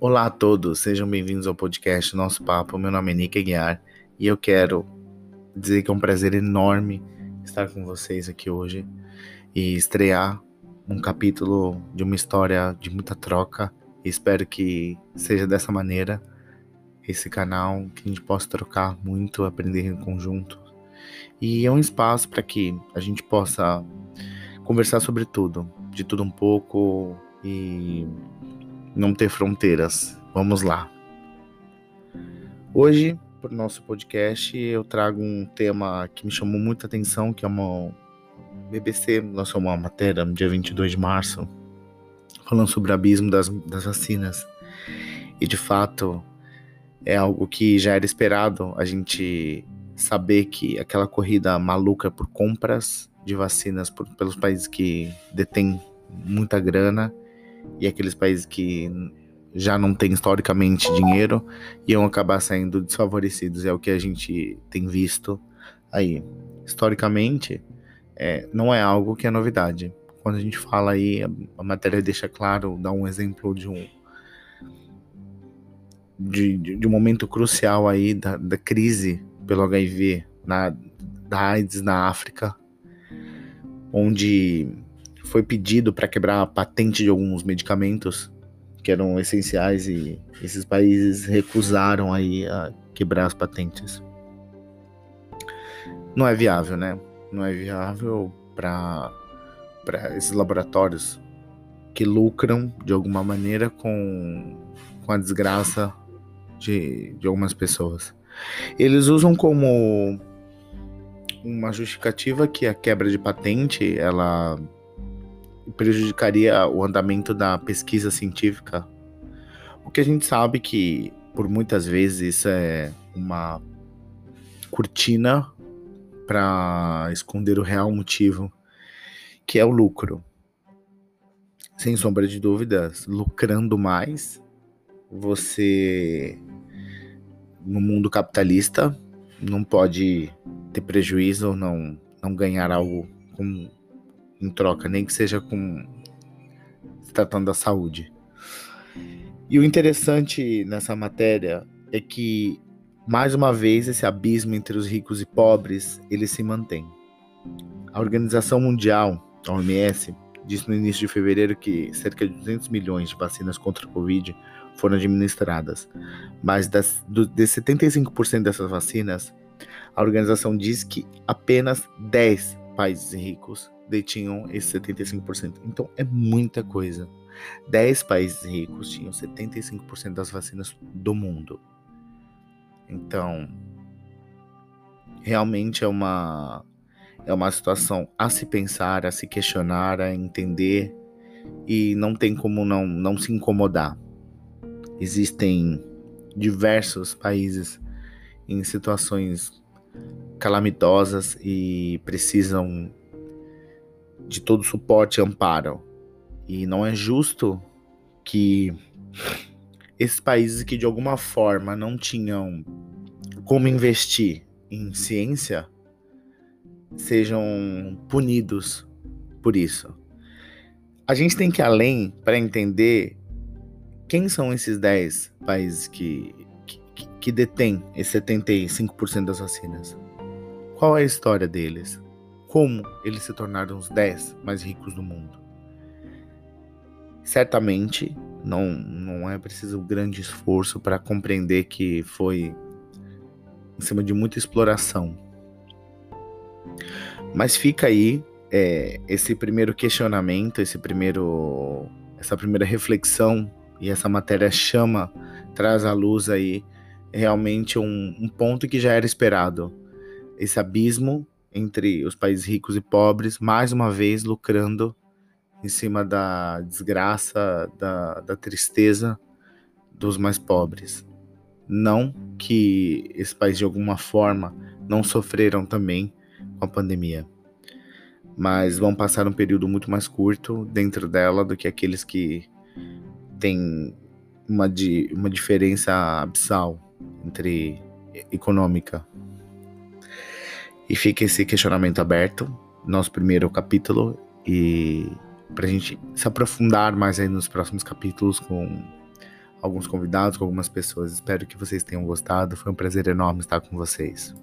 Olá a todos, sejam bem-vindos ao podcast Nosso Papo. Meu nome é Nick Aguiar e eu quero dizer que é um prazer enorme estar com vocês aqui hoje e estrear um capítulo de uma história de muita troca. Espero que seja dessa maneira esse canal, que a gente possa trocar muito, aprender em conjunto. E é um espaço para que a gente possa conversar sobre tudo, de tudo um pouco e não ter fronteiras. Vamos lá. Hoje, para o nosso podcast, eu trago um tema que me chamou muita atenção, que é uma BBC lançou uma matéria no dia 22 de março, falando sobre o abismo das, das vacinas. E de fato, é algo que já era esperado a gente saber que aquela corrida maluca por compras de vacinas por, pelos países que detêm muita grana e aqueles países que já não têm historicamente dinheiro iam acabar saindo desfavorecidos. É o que a gente tem visto aí. Historicamente, é, não é algo que é novidade. Quando a gente fala aí, a, a matéria deixa claro, dá um exemplo de um de, de, de um momento crucial aí da, da crise pelo HIV na, da AIDS na África, onde foi pedido para quebrar a patente de alguns medicamentos que eram essenciais e esses países recusaram aí a quebrar as patentes. Não é viável, né? Não é viável para para esses laboratórios que lucram de alguma maneira com, com a desgraça de, de algumas pessoas. Eles usam como uma justificativa que a quebra de patente ela prejudicaria o andamento da pesquisa científica. O que a gente sabe que, por muitas vezes, isso é uma cortina para esconder o real motivo, que é o lucro. Sem sombra de dúvidas, lucrando mais, você no mundo capitalista não pode ter prejuízo não, não ganhar algo com em troca, nem que seja com se tratando da saúde. E o interessante nessa matéria é que mais uma vez esse abismo entre os ricos e pobres, ele se mantém. A Organização Mundial, a OMS, disse no início de fevereiro que cerca de 200 milhões de vacinas contra o Covid foram administradas, mas das, do, de 75% dessas vacinas, a organização diz que apenas 10 países ricos detinham esse 75%. Então é muita coisa. 10 países ricos tinham 75% das vacinas do mundo. Então, realmente é uma é uma situação a se pensar, a se questionar, a entender e não tem como não não se incomodar. Existem diversos países em situações calamitosas e precisam de todo suporte e amparo. E não é justo que esses países que de alguma forma não tinham como investir em ciência sejam punidos por isso. A gente tem que ir além para entender quem são esses 10 países que, que, que detêm esse 75% das vacinas. Qual é a história deles? Como eles se tornaram os 10 mais ricos do mundo. Certamente não, não é preciso grande esforço para compreender que foi em cima de muita exploração. Mas fica aí é, esse primeiro questionamento, esse primeiro, essa primeira reflexão e essa matéria chama, traz à luz aí realmente um, um ponto que já era esperado. Esse abismo entre os países ricos e pobres, mais uma vez lucrando em cima da desgraça, da, da tristeza dos mais pobres. Não que esses países de alguma forma não sofreram também com a pandemia, mas vão passar um período muito mais curto dentro dela do que aqueles que têm uma, di uma diferença abissal entre econômica e fica esse questionamento aberto, nosso primeiro capítulo, e para a gente se aprofundar mais aí nos próximos capítulos com alguns convidados, com algumas pessoas. Espero que vocês tenham gostado. Foi um prazer enorme estar com vocês.